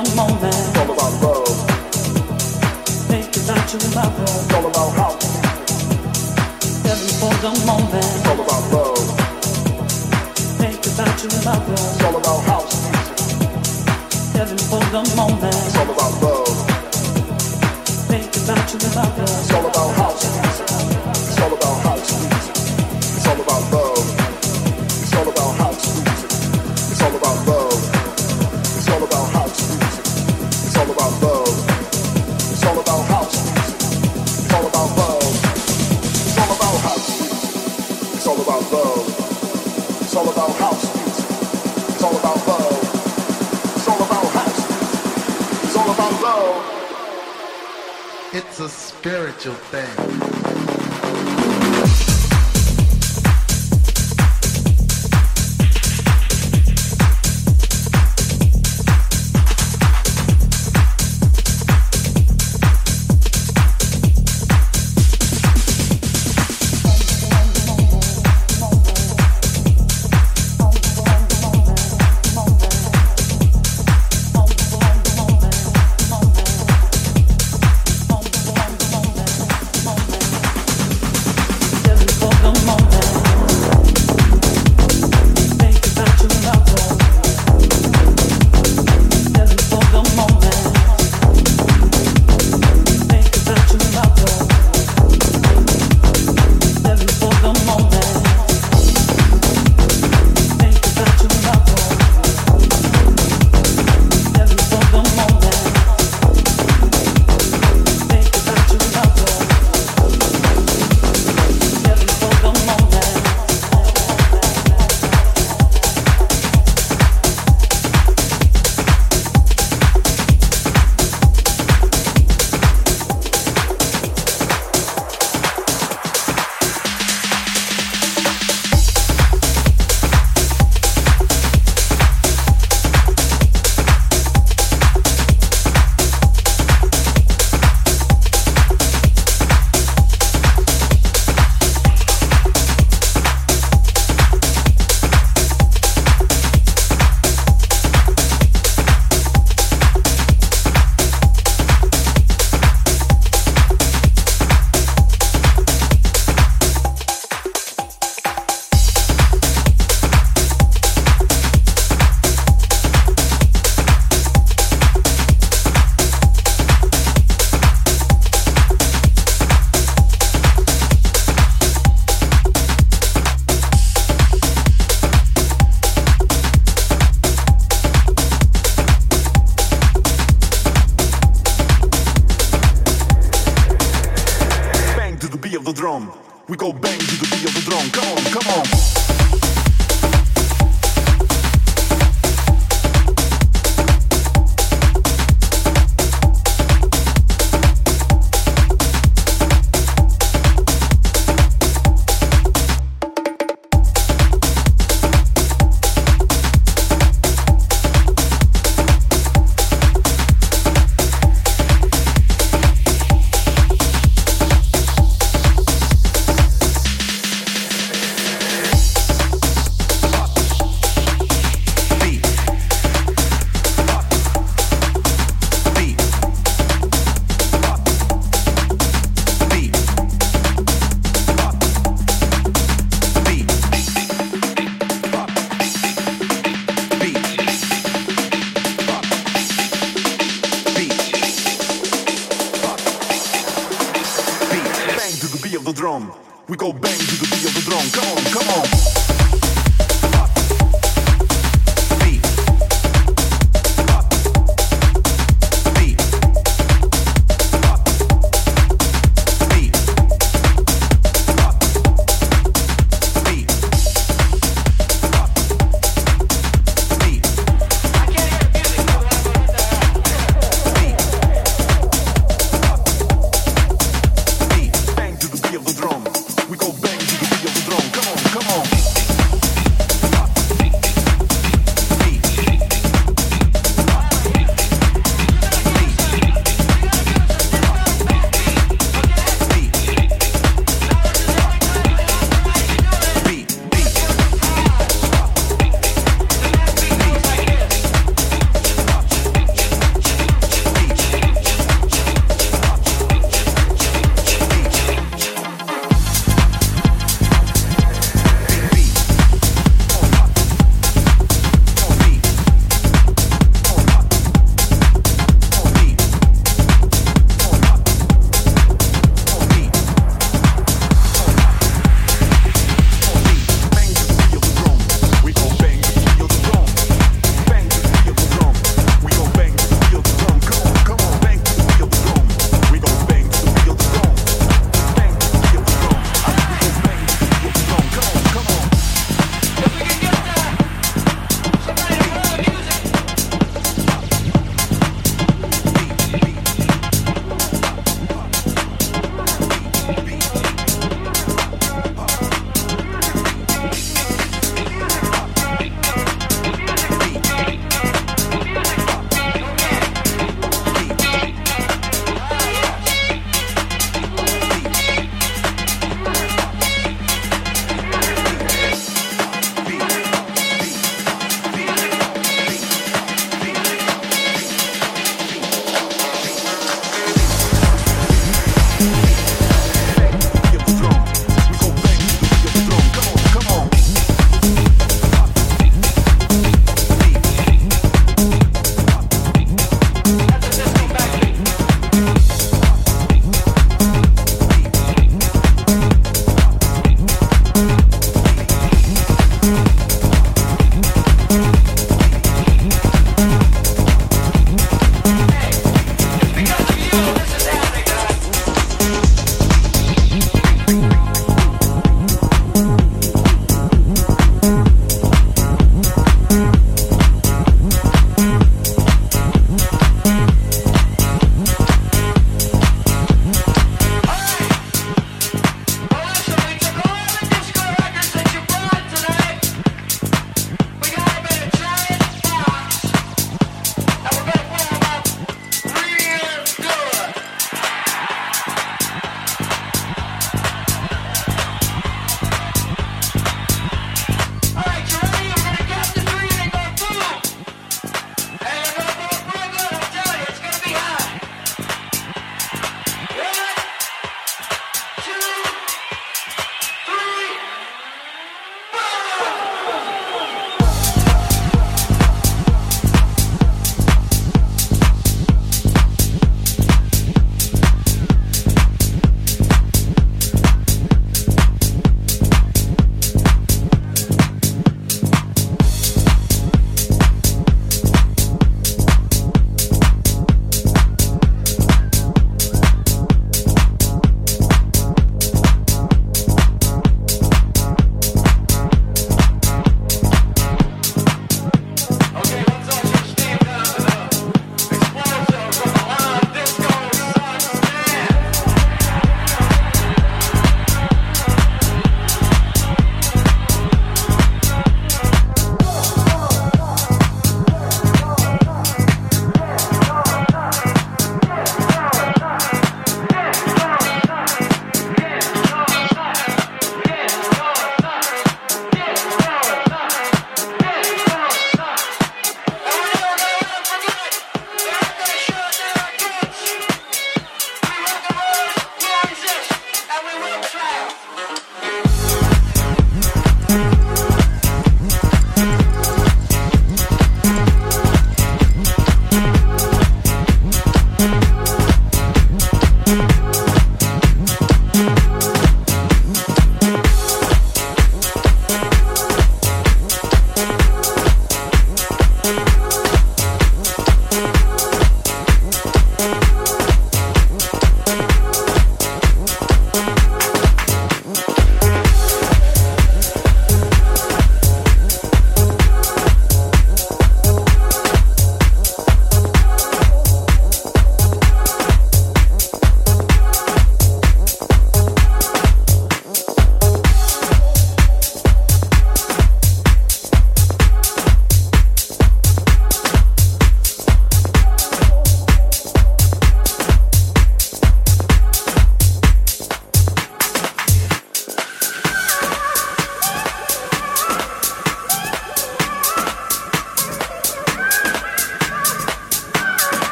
It's all about love. All about for the moment. All about love. All about house Heaven for the moment. It's all about It's a spiritual thing.